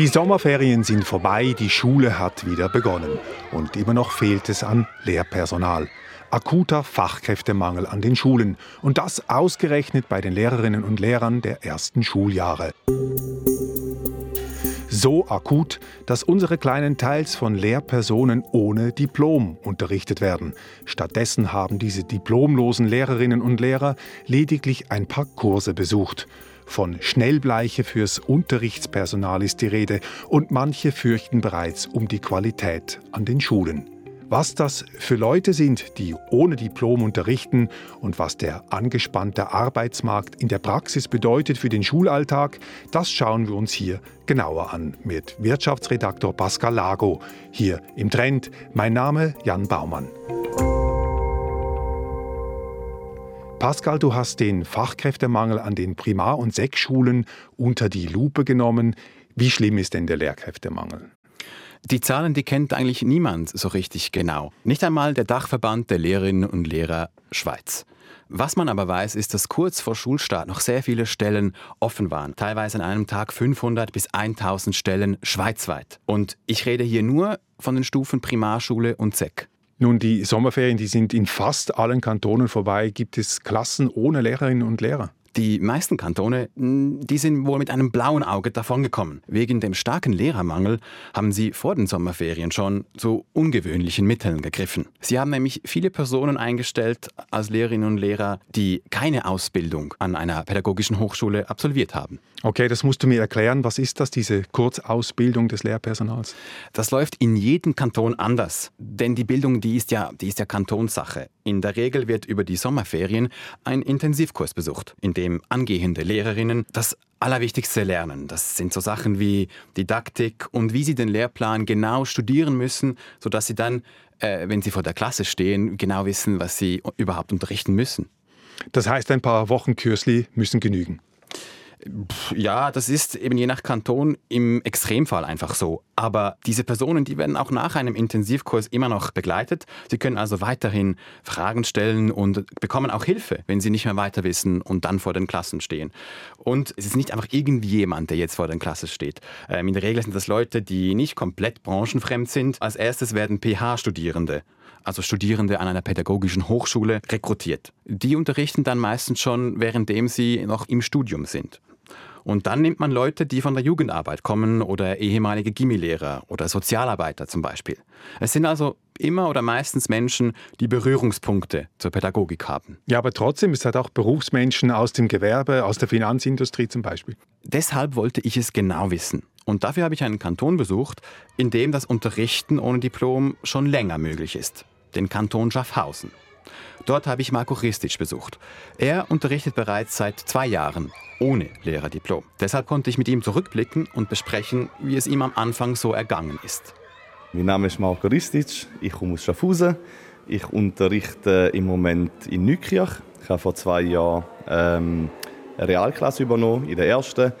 Die Sommerferien sind vorbei, die Schule hat wieder begonnen. Und immer noch fehlt es an Lehrpersonal. Akuter Fachkräftemangel an den Schulen. Und das ausgerechnet bei den Lehrerinnen und Lehrern der ersten Schuljahre. So akut, dass unsere Kleinen teils von Lehrpersonen ohne Diplom unterrichtet werden. Stattdessen haben diese diplomlosen Lehrerinnen und Lehrer lediglich ein paar Kurse besucht. Von Schnellbleiche fürs Unterrichtspersonal ist die Rede und manche fürchten bereits um die Qualität an den Schulen. Was das für Leute sind, die ohne Diplom unterrichten und was der angespannte Arbeitsmarkt in der Praxis bedeutet für den Schulalltag, das schauen wir uns hier genauer an mit Wirtschaftsredaktor Pascal Lago hier im Trend. Mein Name Jan Baumann. Pascal, du hast den Fachkräftemangel an den Primar- und Sek-Schulen unter die Lupe genommen. Wie schlimm ist denn der Lehrkräftemangel? Die Zahlen, die kennt eigentlich niemand so richtig genau. Nicht einmal der Dachverband der Lehrerinnen und Lehrer Schweiz. Was man aber weiß, ist, dass kurz vor Schulstart noch sehr viele Stellen offen waren. Teilweise an einem Tag 500 bis 1000 Stellen schweizweit. Und ich rede hier nur von den Stufen Primarschule und SEC. Nun, die Sommerferien, die sind in fast allen Kantonen vorbei. Gibt es Klassen ohne Lehrerinnen und Lehrer? Die meisten Kantone, hm, die sind wohl mit einem blauen Auge davongekommen. Wegen dem starken Lehrermangel haben sie vor den Sommerferien schon zu ungewöhnlichen Mitteln gegriffen. Sie haben nämlich viele Personen eingestellt als Lehrerinnen und Lehrer, die keine Ausbildung an einer pädagogischen Hochschule absolviert haben. Okay, das musst du mir erklären. Was ist das, diese Kurzausbildung des Lehrpersonals? Das läuft in jedem Kanton anders, denn die Bildung, die ist ja, die ist ja Kantonssache. In der Regel wird über die Sommerferien ein Intensivkurs besucht, in dem angehende Lehrerinnen das Allerwichtigste lernen. Das sind so Sachen wie Didaktik und wie sie den Lehrplan genau studieren müssen, sodass sie dann, äh, wenn sie vor der Klasse stehen, genau wissen, was sie überhaupt unterrichten müssen. Das heißt, ein paar Wochen Kürzli müssen genügen. Ja, das ist eben je nach Kanton im Extremfall einfach so. Aber diese Personen, die werden auch nach einem Intensivkurs immer noch begleitet. Sie können also weiterhin Fragen stellen und bekommen auch Hilfe, wenn sie nicht mehr weiter wissen und dann vor den Klassen stehen. Und es ist nicht einfach irgendjemand, der jetzt vor den Klassen steht. Ähm, in der Regel sind das Leute, die nicht komplett branchenfremd sind. Als erstes werden PH-Studierende also Studierende an einer pädagogischen Hochschule, rekrutiert. Die unterrichten dann meistens schon, währenddem sie noch im Studium sind. Und dann nimmt man Leute, die von der Jugendarbeit kommen oder ehemalige Gimmilehrer oder Sozialarbeiter zum Beispiel. Es sind also immer oder meistens Menschen, die Berührungspunkte zur Pädagogik haben. Ja, aber trotzdem, es hat auch Berufsmenschen aus dem Gewerbe, aus der Finanzindustrie zum Beispiel. Deshalb wollte ich es genau wissen. Und dafür habe ich einen Kanton besucht, in dem das Unterrichten ohne Diplom schon länger möglich ist. Den Kanton Schaffhausen. Dort habe ich Marco Ristic besucht. Er unterrichtet bereits seit zwei Jahren ohne Lehrerdiplom. Deshalb konnte ich mit ihm zurückblicken und besprechen, wie es ihm am Anfang so ergangen ist. Mein Name ist Marco Ristic, ich komme aus Schaffhausen. Ich unterrichte im Moment in Nükirch. Ich habe vor zwei Jahren ähm, eine Realklasse übernommen, in der ersten.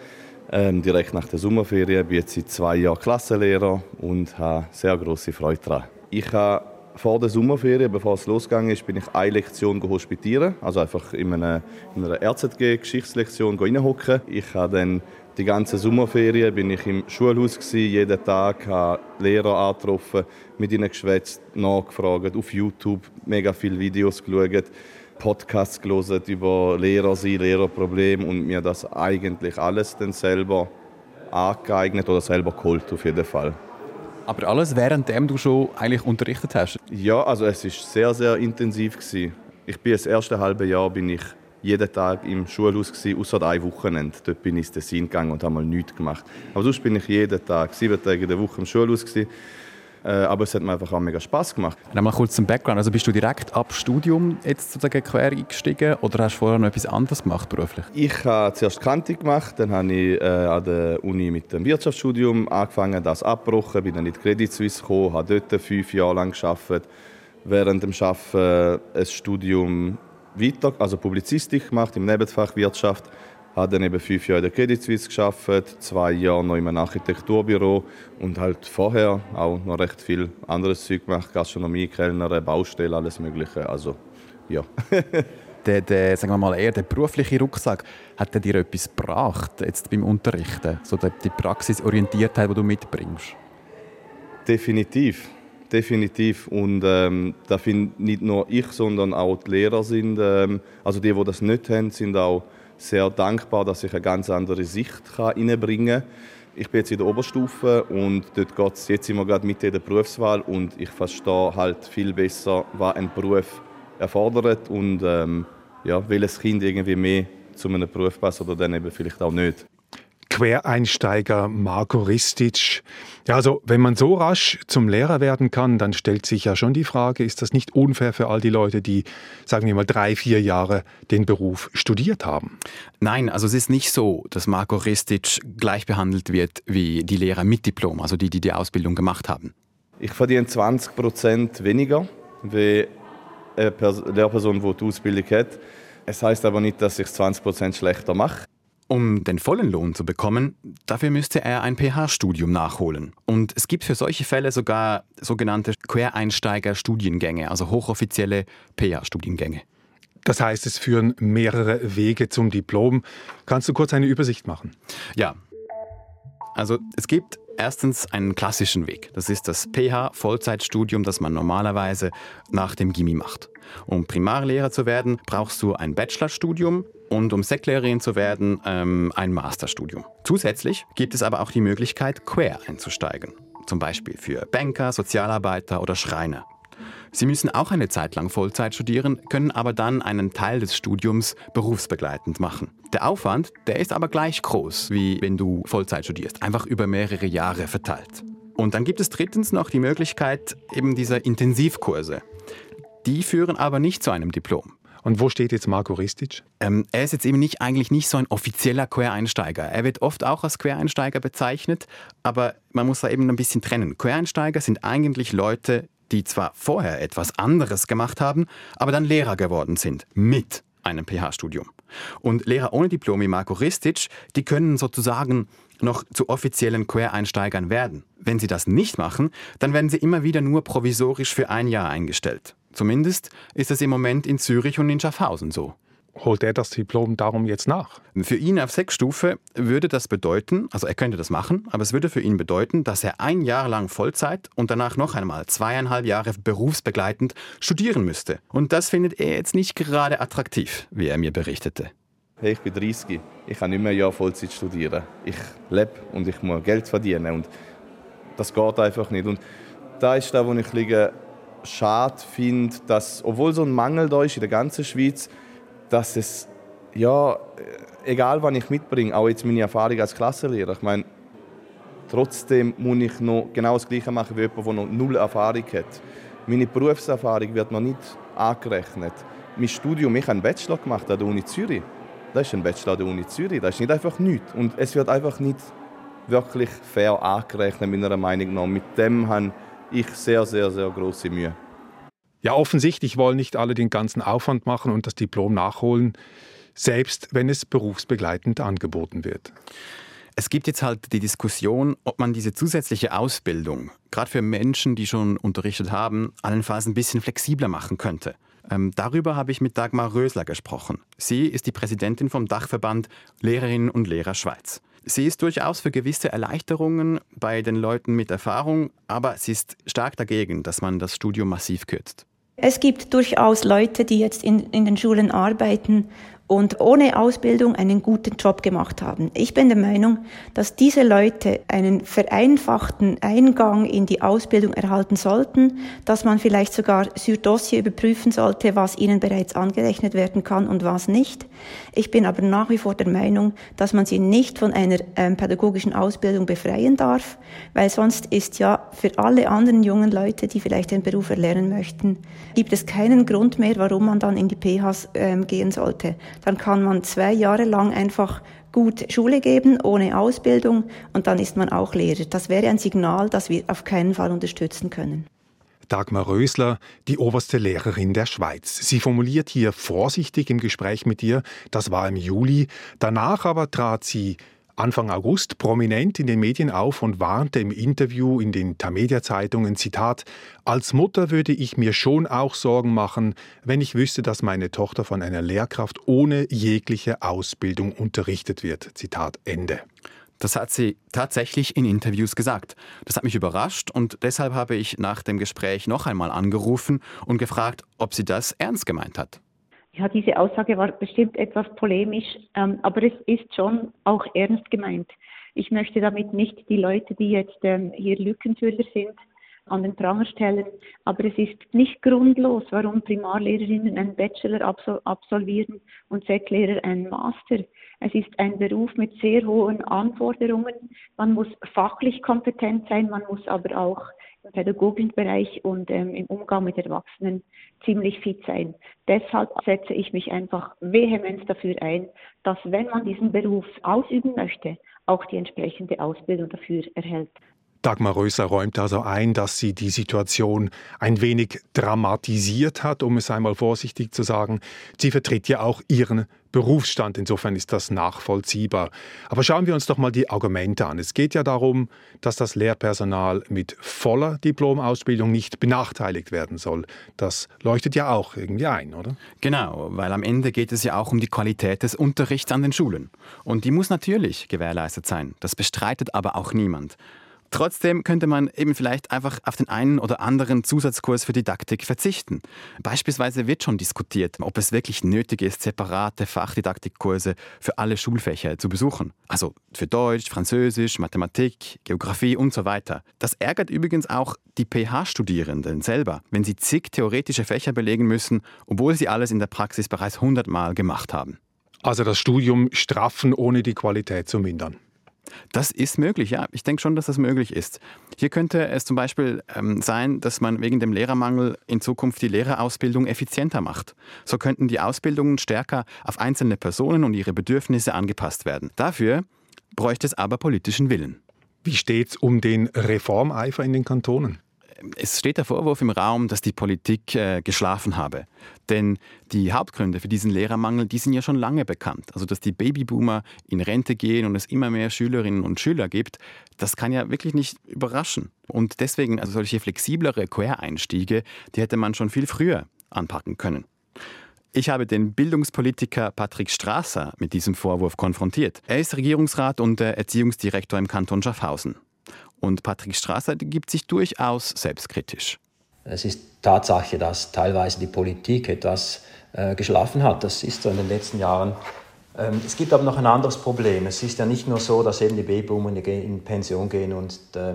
Ähm, direkt nach der Sommerferien bin ich seit zwei Jahren Klassenlehrer und habe sehr große Freude daran. Ich habe vor der Sommerferien, bevor es losgegangen ist, bin ich eine Lektion hospitieren. Also einfach in einer, in einer RZG-Geschichtslektion reinhocken. Ich habe dann die ganze Sommerferien bin ich im Schulhaus gewesen, jeden Tag habe Lehrer angetroffen, mit ihnen geschwätzt, nachgefragt, auf YouTube mega viele Videos geschaut, Podcasts gelesen über Lehrer sein, Lehrerprobleme und mir das eigentlich alles dann selber angeeignet oder selber geholt auf jeden Fall. Aber alles währenddem du schon eigentlich unterrichtet hast? Ja, also es ist sehr, sehr intensiv gewesen. Ich bin das erste halbe Jahr bin ich jeden Tag im Schulhaus außer ein Wochenende. Dort bin ich ins Tessin gegangen und habe mal nichts gemacht. Aber sonst bin ich jeden Tag, sieben Tage in der Woche im Schulhaus gewesen. Äh, aber es hat mir einfach auch mega Spaß gemacht. Mal kurz zum Background. Also bist du direkt ab Studium jetzt sozusagen quer eingestiegen oder hast du vorher noch etwas anderes gemacht beruflich? Ich habe zuerst Kante gemacht, dann habe ich äh, an der Uni mit dem Wirtschaftsstudium angefangen, das abgebrochen, bin dann in die Credit Suisse gekommen, habe dort fünf Jahre lang gearbeitet. Während dem Arbeiten ein Studium weiter, also Publizistik gemacht im Nebenfach Wirtschaft habe dann eben fünf Jahre in der Credit Suisse geschafft, zwei Jahre noch in einem Architekturbüro und halt vorher auch noch recht viel anderes Zeug gemacht, Gastronomie, Kellner, Baustelle, alles Mögliche. Also ja. der, der, sagen wir mal eher der berufliche Rucksack, hat der dir etwas gebracht jetzt beim Unterrichten? So die, die Praxisorientiertheit, die du mitbringst? Definitiv, definitiv. Und ähm, da finde nicht nur ich, sondern auch die Lehrer sind, ähm, also die, die das nicht haben, sind auch sehr dankbar, dass ich eine ganz andere Sicht reinbringen kann. Ich bin jetzt in der Oberstufe und dort geht es jetzt immer gerade mit der Berufswahl und ich verstehe halt viel besser, was ein Beruf erfordert und ähm, ja, welches Kind irgendwie mehr zu einem Beruf passt oder dann eben vielleicht auch nicht. Quereinsteiger Marco Ristic. Ja, also wenn man so rasch zum Lehrer werden kann, dann stellt sich ja schon die Frage, ist das nicht unfair für all die Leute, die, sagen wir mal, drei, vier Jahre den Beruf studiert haben? Nein, also es ist nicht so, dass Marco Ristic gleich behandelt wird wie die Lehrer mit Diplom, also die, die die Ausbildung gemacht haben. Ich verdiene 20 Prozent weniger wie eine Lehrperson, die die Ausbildung hat. Es heißt aber nicht, dass ich es 20 Prozent schlechter mache. Um den vollen Lohn zu bekommen, dafür müsste er ein PH-Studium nachholen. Und es gibt für solche Fälle sogar sogenannte Quereinsteiger-Studiengänge, also hochoffizielle PH-Studiengänge. Das heißt, es führen mehrere Wege zum Diplom. Kannst du kurz eine Übersicht machen? Ja. Also es gibt erstens einen klassischen Weg. Das ist das PH-Vollzeitstudium, das man normalerweise nach dem Gimmi macht. Um Primarlehrer zu werden, brauchst du ein Bachelorstudium und um Sektlehrerin zu werden, ähm, ein Masterstudium. Zusätzlich gibt es aber auch die Möglichkeit, quer einzusteigen. Zum Beispiel für Banker, Sozialarbeiter oder Schreiner. Sie müssen auch eine Zeit lang Vollzeit studieren, können aber dann einen Teil des Studiums berufsbegleitend machen. Der Aufwand, der ist aber gleich groß, wie wenn du Vollzeit studierst, einfach über mehrere Jahre verteilt. Und dann gibt es drittens noch die Möglichkeit eben dieser Intensivkurse. Die führen aber nicht zu einem Diplom. Und wo steht jetzt Marco Ristic? Ähm, er ist jetzt eben nicht, eigentlich nicht so ein offizieller Quereinsteiger. Er wird oft auch als Quereinsteiger bezeichnet, aber man muss da eben ein bisschen trennen. Quereinsteiger sind eigentlich Leute, die zwar vorher etwas anderes gemacht haben, aber dann Lehrer geworden sind mit einem PH-Studium. Und Lehrer ohne Diplom wie Marco Ristic, die können sozusagen noch zu offiziellen Quereinsteigern werden. Wenn sie das nicht machen, dann werden sie immer wieder nur provisorisch für ein Jahr eingestellt. Zumindest ist es im Moment in Zürich und in Schaffhausen so. Holt er das Diplom darum jetzt nach? Für ihn auf Sechsstufe würde das bedeuten, also er könnte das machen, aber es würde für ihn bedeuten, dass er ein Jahr lang Vollzeit und danach noch einmal zweieinhalb Jahre berufsbegleitend studieren müsste. Und das findet er jetzt nicht gerade attraktiv, wie er mir berichtete. Hey, ich bin 30, ich kann nicht mehr ein Jahr Vollzeit studieren. Ich lebe und ich muss Geld verdienen und das geht einfach nicht. Und da ist da, wo ich liege, schade finde, dass, obwohl so ein Mangel da ist in der ganzen Schweiz, dass es, ja, egal was ich mitbringe, auch jetzt meine Erfahrung als Klassenlehrer, ich meine, trotzdem muss ich noch genau das Gleiche machen wie jemand, der noch null Erfahrung hat. Meine Berufserfahrung wird noch nicht angerechnet. Mein Studium, ich habe einen Bachelor gemacht an der Uni Zürich. Das ist ein Bachelor an der Uni Zürich, das ist nicht einfach nichts. Und es wird einfach nicht wirklich fair angerechnet, meiner Meinung nach. Mit dem habe ich sehr, sehr, sehr große Mühe. Ja, offensichtlich wollen nicht alle den ganzen Aufwand machen und das Diplom nachholen, selbst wenn es berufsbegleitend angeboten wird. Es gibt jetzt halt die Diskussion, ob man diese zusätzliche Ausbildung, gerade für Menschen, die schon unterrichtet haben, allenfalls ein bisschen flexibler machen könnte. Ähm, darüber habe ich mit Dagmar Rösler gesprochen. Sie ist die Präsidentin vom Dachverband Lehrerinnen und Lehrer Schweiz. Sie ist durchaus für gewisse Erleichterungen bei den Leuten mit Erfahrung, aber sie ist stark dagegen, dass man das Studium massiv kürzt. Es gibt durchaus Leute, die jetzt in, in den Schulen arbeiten und ohne Ausbildung einen guten Job gemacht haben. Ich bin der Meinung, dass diese Leute einen vereinfachten Eingang in die Ausbildung erhalten sollten, dass man vielleicht sogar sur Dossier überprüfen sollte, was ihnen bereits angerechnet werden kann und was nicht. Ich bin aber nach wie vor der Meinung, dass man sie nicht von einer ähm, pädagogischen Ausbildung befreien darf, weil sonst ist ja für alle anderen jungen Leute, die vielleicht den Beruf erlernen möchten, gibt es keinen Grund mehr, warum man dann in die PHs ähm, gehen sollte dann kann man zwei Jahre lang einfach gut Schule geben, ohne Ausbildung und dann ist man auch Lehrer. Das wäre ein Signal, das wir auf keinen Fall unterstützen können. Dagmar Rösler, die oberste Lehrerin der Schweiz. Sie formuliert hier vorsichtig im Gespräch mit dir, das war im Juli. Danach aber trat sie Anfang August prominent in den Medien auf und warnte im Interview in den Tamedia-Zeitungen, Zitat, als Mutter würde ich mir schon auch Sorgen machen, wenn ich wüsste, dass meine Tochter von einer Lehrkraft ohne jegliche Ausbildung unterrichtet wird. Zitat Ende. Das hat sie tatsächlich in Interviews gesagt. Das hat mich überrascht und deshalb habe ich nach dem Gespräch noch einmal angerufen und gefragt, ob sie das ernst gemeint hat. Ja, diese Aussage war bestimmt etwas polemisch, ähm, aber es ist schon auch ernst gemeint. Ich möchte damit nicht die Leute, die jetzt ähm, hier Lückenfüller sind, an den Pranger stellen. Aber es ist nicht grundlos, warum Primarlehrerinnen einen Bachelor absolvieren und Sek-Lehrer einen Master. Es ist ein Beruf mit sehr hohen Anforderungen. Man muss fachlich kompetent sein, man muss aber auch pädagogischen Bereich und ähm, im Umgang mit Erwachsenen ziemlich fit sein. Deshalb setze ich mich einfach vehement dafür ein, dass wenn man diesen Beruf ausüben möchte, auch die entsprechende Ausbildung dafür erhält. Dagmar Röser räumt also ein, dass sie die Situation ein wenig dramatisiert hat, um es einmal vorsichtig zu sagen. Sie vertritt ja auch ihren Berufsstand, insofern ist das nachvollziehbar. Aber schauen wir uns doch mal die Argumente an. Es geht ja darum, dass das Lehrpersonal mit voller Diplomausbildung nicht benachteiligt werden soll. Das leuchtet ja auch irgendwie ein, oder? Genau, weil am Ende geht es ja auch um die Qualität des Unterrichts an den Schulen. Und die muss natürlich gewährleistet sein. Das bestreitet aber auch niemand. Trotzdem könnte man eben vielleicht einfach auf den einen oder anderen Zusatzkurs für Didaktik verzichten. Beispielsweise wird schon diskutiert, ob es wirklich nötig ist, separate Fachdidaktikkurse für alle Schulfächer zu besuchen. Also für Deutsch, Französisch, Mathematik, Geografie und so weiter. Das ärgert übrigens auch die PH-Studierenden selber, wenn sie zig theoretische Fächer belegen müssen, obwohl sie alles in der Praxis bereits hundertmal gemacht haben. Also das Studium straffen, ohne die Qualität zu mindern. Das ist möglich, ja. Ich denke schon, dass das möglich ist. Hier könnte es zum Beispiel ähm, sein, dass man wegen dem Lehrermangel in Zukunft die Lehrerausbildung effizienter macht. So könnten die Ausbildungen stärker auf einzelne Personen und ihre Bedürfnisse angepasst werden. Dafür bräuchte es aber politischen Willen. Wie steht es um den Reformeifer in den Kantonen? Es steht der Vorwurf im Raum, dass die Politik äh, geschlafen habe. Denn die Hauptgründe für diesen Lehrermangel, die sind ja schon lange bekannt. Also dass die Babyboomer in Rente gehen und es immer mehr Schülerinnen und Schüler gibt, das kann ja wirklich nicht überraschen. Und deswegen, also solche flexiblere Quereinstiege, die hätte man schon viel früher anpacken können. Ich habe den Bildungspolitiker Patrick Strasser mit diesem Vorwurf konfrontiert. Er ist Regierungsrat und Erziehungsdirektor im Kanton Schaffhausen. Und Patrick Strasser gibt sich durchaus selbstkritisch. Es ist Tatsache, dass teilweise die Politik etwas äh, geschlafen hat. Das ist so in den letzten Jahren. Ähm, es gibt aber noch ein anderes Problem. Es ist ja nicht nur so, dass eben die Babyboomer in Pension gehen und äh,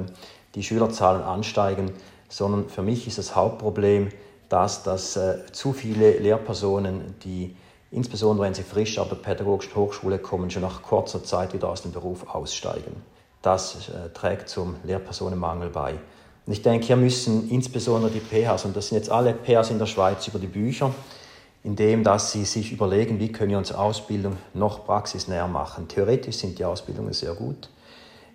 die Schülerzahlen ansteigen, sondern für mich ist das Hauptproblem, dass, dass äh, zu viele Lehrpersonen, die insbesondere wenn sie frisch ab der pädagogischen Hochschule kommen, schon nach kurzer Zeit wieder aus dem Beruf aussteigen das äh, trägt zum Lehrpersonenmangel bei. Und ich denke, hier müssen insbesondere die PHs, und das sind jetzt alle PHs in der Schweiz über die Bücher, indem dass sie sich überlegen, wie können wir unsere Ausbildung noch praxisnäher machen. Theoretisch sind die Ausbildungen sehr gut.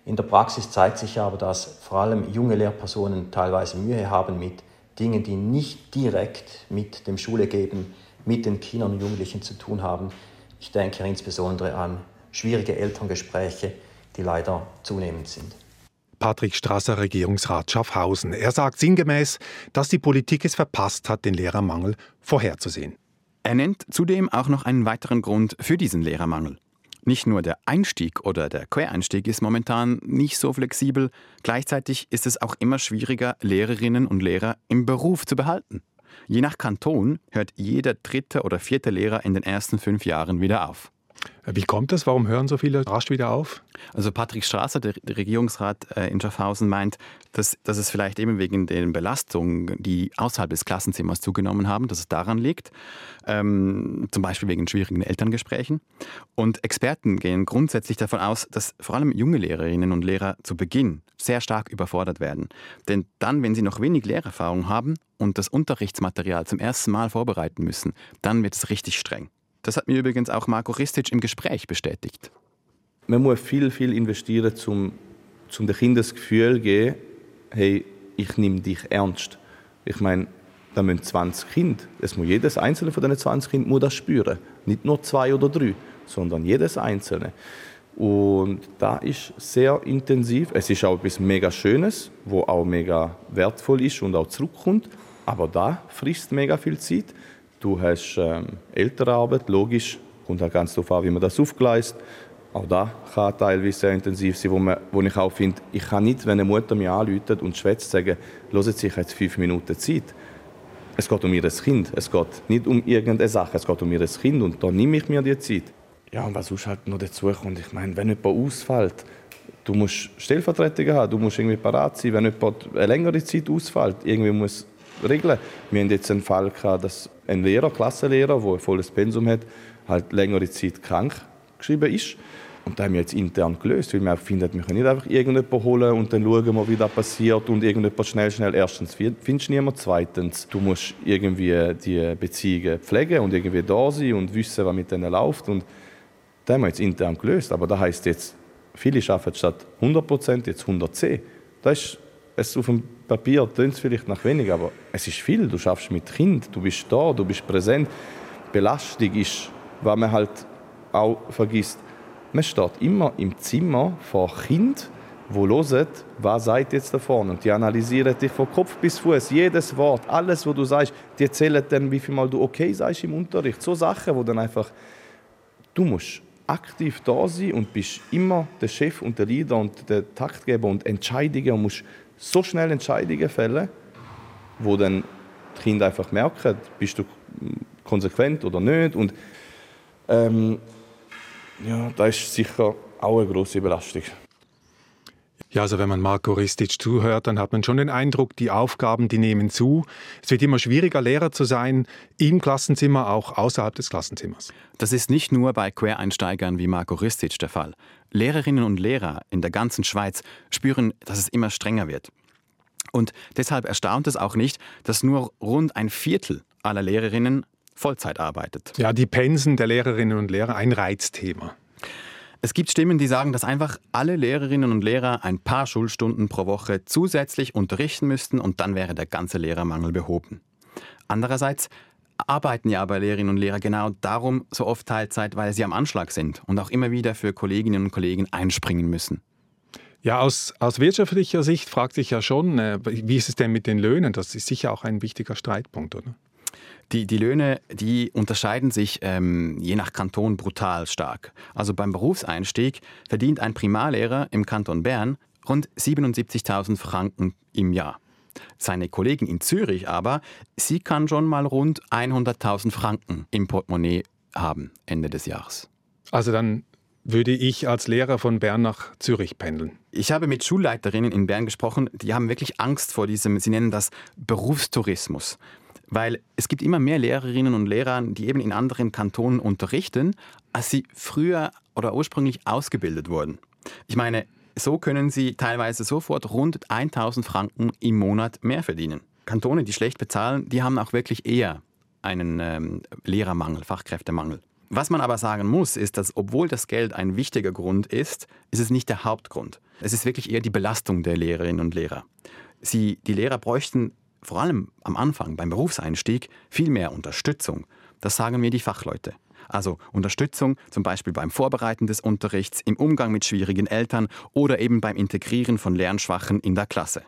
In der Praxis zeigt sich aber, dass vor allem junge Lehrpersonen teilweise Mühe haben mit Dingen, die nicht direkt mit dem Schulegeben, mit den Kindern und Jugendlichen zu tun haben. Ich denke insbesondere an schwierige Elterngespräche, die leider zunehmend sind. Patrick Strasser, Regierungsrat Schaffhausen. Er sagt sinngemäß, dass die Politik es verpasst hat, den Lehrermangel vorherzusehen. Er nennt zudem auch noch einen weiteren Grund für diesen Lehrermangel. Nicht nur der Einstieg oder der Quereinstieg ist momentan nicht so flexibel, gleichzeitig ist es auch immer schwieriger, Lehrerinnen und Lehrer im Beruf zu behalten. Je nach Kanton hört jeder dritte oder vierte Lehrer in den ersten fünf Jahren wieder auf. Wie kommt das? Warum hören so viele rasch wieder auf? Also Patrick Strasser, der Regierungsrat äh, in Schaffhausen, meint, dass, dass es vielleicht eben wegen den Belastungen, die außerhalb des Klassenzimmers zugenommen haben, dass es daran liegt. Ähm, zum Beispiel wegen schwierigen Elterngesprächen. Und Experten gehen grundsätzlich davon aus, dass vor allem junge Lehrerinnen und Lehrer zu Beginn sehr stark überfordert werden. Denn dann, wenn sie noch wenig Lehrerfahrung haben und das Unterrichtsmaterial zum ersten Mal vorbereiten müssen, dann wird es richtig streng. Das hat mir übrigens auch Marco Ristic im Gespräch bestätigt. Man muss viel, viel investieren, um, um den Kindern das Gefühl zu geben, hey, ich nehme dich ernst. Ich meine, da müssen 20 Kinder, es muss jedes einzelne von diesen 20 Kindern muss das spüren. Nicht nur zwei oder drei, sondern jedes einzelne. Und da ist sehr intensiv. Es ist auch etwas mega Schönes, wo auch mega wertvoll ist und auch zurückkommt. Aber da frisst mega viel Zeit. Du hast ähm, Elternarbeit, logisch, kommt halt ganz darauf an, wie man das aufgleist. Auch da kann teilweise sehr intensiv sein, wo, man, wo ich auch finde, ich kann nicht, wenn eine Mutter mich anruft und schwätzt, sagen, hören Sie, ich jetzt fünf Minuten Zeit. Es geht um ihr Kind. Es geht nicht um irgendeine Sache, es geht um ihr Kind und da nehme ich mir die Zeit. Ja, und was sonst halt noch dazu kommt, ich meine, wenn jemand ausfällt, du musst Stellvertretungen haben, du musst irgendwie parat sein, wenn jemand eine längere Zeit ausfällt, irgendwie muss regeln. Wir haben jetzt einen Fall gehabt, dass ein Lehrer, Klassenlehrer, der ein volles Pensum hat, halt längere Zeit krank geschrieben ist. Und da haben wir jetzt intern gelöst, weil wir finden, wir können nicht einfach irgendjemanden holen und dann schauen wir, wie das passiert und irgendjemand schnell, schnell. Erstens findest du niemanden, zweitens, du musst irgendwie die Beziehungen pflegen und irgendwie da sein und wissen, was mit denen läuft. Und das haben wir jetzt intern gelöst. Aber das heisst jetzt, viele arbeiten statt 100 jetzt 110. Das ist es auf dem Papier tönt es vielleicht nach wenig, aber es ist viel. Du schaffst mit Kind, du bist da, du bist präsent. Belastung ist, was man halt auch vergisst. Man steht immer im Zimmer vor Kind, wo hören, was sagt jetzt da vorne. Und die analysieren dich von Kopf bis Fuß, jedes Wort, alles, was du sagst. Die erzählen dann, wie viel Mal du okay sagst im Unterricht. So Sachen, wo dann einfach, du musst aktiv da sein und bist immer der Chef und der Leader und der Taktgeber und Entscheidungen und musst so schnell Entscheidungen fällen, wo dann die Kinder einfach merken, bist du konsequent oder nicht. Und ähm, ja, das ist sicher auch eine große Belastung. Ja, also wenn man Marco Ristic zuhört, dann hat man schon den Eindruck, die Aufgaben, die nehmen zu. Es wird immer schwieriger, Lehrer zu sein, im Klassenzimmer, auch außerhalb des Klassenzimmers. Das ist nicht nur bei Quereinsteigern wie Marco Ristic der Fall. Lehrerinnen und Lehrer in der ganzen Schweiz spüren, dass es immer strenger wird. Und deshalb erstaunt es auch nicht, dass nur rund ein Viertel aller Lehrerinnen Vollzeit arbeitet. Ja, die Pensen der Lehrerinnen und Lehrer ein Reizthema. Es gibt Stimmen, die sagen, dass einfach alle Lehrerinnen und Lehrer ein paar Schulstunden pro Woche zusätzlich unterrichten müssten und dann wäre der ganze Lehrermangel behoben. Andererseits arbeiten ja aber Lehrerinnen und Lehrer genau darum so oft Teilzeit, weil sie am Anschlag sind und auch immer wieder für Kolleginnen und Kollegen einspringen müssen. Ja, aus, aus wirtschaftlicher Sicht fragt sich ja schon, äh, wie ist es denn mit den Löhnen? Das ist sicher auch ein wichtiger Streitpunkt, oder? Die, die Löhne, die unterscheiden sich ähm, je nach Kanton brutal stark. Also beim Berufseinstieg verdient ein Primarlehrer im Kanton Bern rund 77.000 Franken im Jahr. Seine Kollegin in Zürich aber, sie kann schon mal rund 100.000 Franken im Portemonnaie haben Ende des Jahres. Also dann würde ich als Lehrer von Bern nach Zürich pendeln. Ich habe mit Schulleiterinnen in Bern gesprochen, die haben wirklich Angst vor diesem, sie nennen das Berufstourismus. Weil es gibt immer mehr Lehrerinnen und Lehrer, die eben in anderen Kantonen unterrichten, als sie früher oder ursprünglich ausgebildet wurden. Ich meine, so können sie teilweise sofort rund 1000 Franken im Monat mehr verdienen. Kantone, die schlecht bezahlen, die haben auch wirklich eher einen ähm, Lehrermangel, Fachkräftemangel. Was man aber sagen muss, ist, dass obwohl das Geld ein wichtiger Grund ist, ist es nicht der Hauptgrund. Es ist wirklich eher die Belastung der Lehrerinnen und Lehrer. Sie, die Lehrer bräuchten vor allem am Anfang beim Berufseinstieg viel mehr Unterstützung. Das sagen mir die Fachleute. Also Unterstützung zum Beispiel beim Vorbereiten des Unterrichts, im Umgang mit schwierigen Eltern oder eben beim Integrieren von Lernschwachen in der Klasse.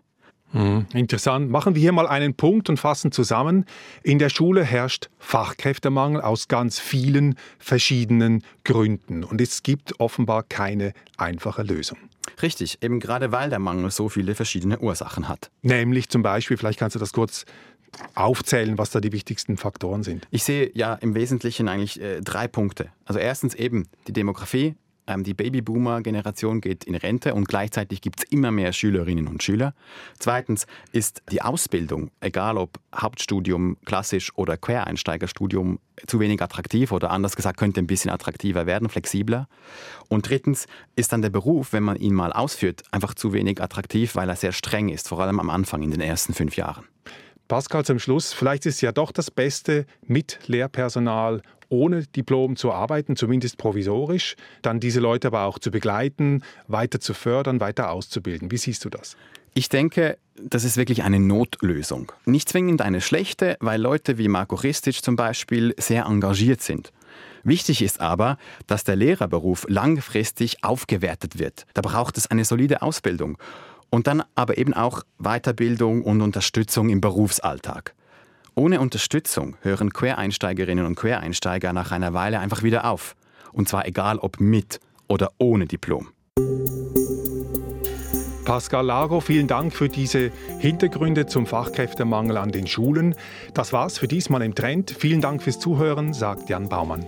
Mhm. Interessant. Machen wir hier mal einen Punkt und fassen zusammen. In der Schule herrscht Fachkräftemangel aus ganz vielen verschiedenen Gründen. Und es gibt offenbar keine einfache Lösung. Richtig, eben gerade weil der Mangel so viele verschiedene Ursachen hat. Nämlich zum Beispiel, vielleicht kannst du das kurz aufzählen, was da die wichtigsten Faktoren sind. Ich sehe ja im Wesentlichen eigentlich äh, drei Punkte. Also erstens eben die Demografie, die Babyboomer-Generation geht in Rente und gleichzeitig gibt es immer mehr Schülerinnen und Schüler. Zweitens ist die Ausbildung, egal ob Hauptstudium, klassisch oder Quereinsteigerstudium, zu wenig attraktiv oder anders gesagt könnte ein bisschen attraktiver werden, flexibler. Und drittens ist dann der Beruf, wenn man ihn mal ausführt, einfach zu wenig attraktiv, weil er sehr streng ist, vor allem am Anfang in den ersten fünf Jahren. Pascal, zum Schluss, vielleicht ist ja doch das Beste, mit Lehrpersonal ohne Diplom zu arbeiten, zumindest provisorisch, dann diese Leute aber auch zu begleiten, weiter zu fördern, weiter auszubilden. Wie siehst du das? Ich denke, das ist wirklich eine Notlösung. Nicht zwingend eine schlechte, weil Leute wie Marco Ristic zum Beispiel sehr engagiert sind. Wichtig ist aber, dass der Lehrerberuf langfristig aufgewertet wird. Da braucht es eine solide Ausbildung und dann aber eben auch Weiterbildung und Unterstützung im Berufsalltag. Ohne Unterstützung hören Quereinsteigerinnen und Quereinsteiger nach einer Weile einfach wieder auf. Und zwar egal ob mit oder ohne Diplom. Pascal Lago, vielen Dank für diese Hintergründe zum Fachkräftemangel an den Schulen. Das war's für diesmal im Trend. Vielen Dank fürs Zuhören, sagt Jan Baumann.